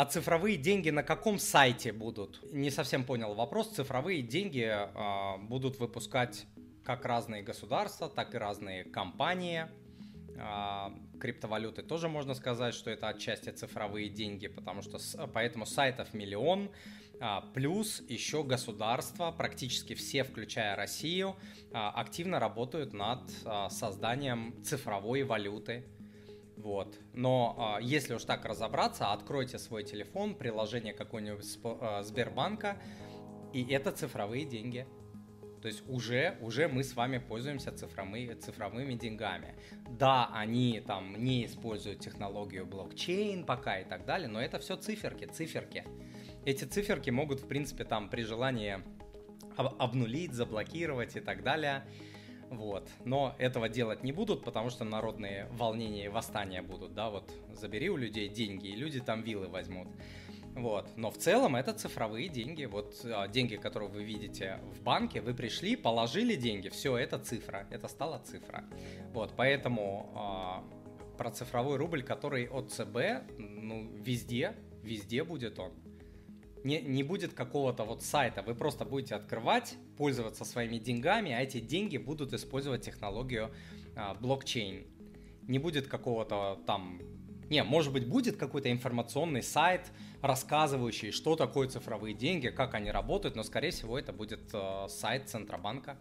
А цифровые деньги на каком сайте будут? Не совсем понял вопрос. Цифровые деньги э, будут выпускать как разные государства, так и разные компании. Э, криптовалюты тоже можно сказать, что это отчасти цифровые деньги, потому что с, поэтому сайтов миллион. Э, плюс еще государства, практически все, включая Россию, активно работают над созданием цифровой валюты вот. Но э, если уж так разобраться, откройте свой телефон, приложение какого-нибудь э, Сбербанка, и это цифровые деньги. То есть уже, уже мы с вами пользуемся цифровыми, цифровыми деньгами. Да, они там не используют технологию блокчейн пока и так далее, но это все циферки, циферки. Эти циферки могут, в принципе, там при желании обнулить, заблокировать и так далее. Вот. Но этого делать не будут, потому что народные волнения и восстания будут, да, вот забери у людей деньги, и люди там вилы возьмут. Вот. Но в целом это цифровые деньги. Вот а, деньги, которые вы видите в банке, вы пришли, положили деньги, все, это цифра, это стала цифра. Вот, поэтому а, про цифровой рубль, который от ЦБ, ну, везде, везде будет он не, не будет какого-то вот сайта, вы просто будете открывать, пользоваться своими деньгами, а эти деньги будут использовать технологию а, блокчейн. Не будет какого-то там... Не, может быть, будет какой-то информационный сайт, рассказывающий, что такое цифровые деньги, как они работают, но, скорее всего, это будет э, сайт Центробанка.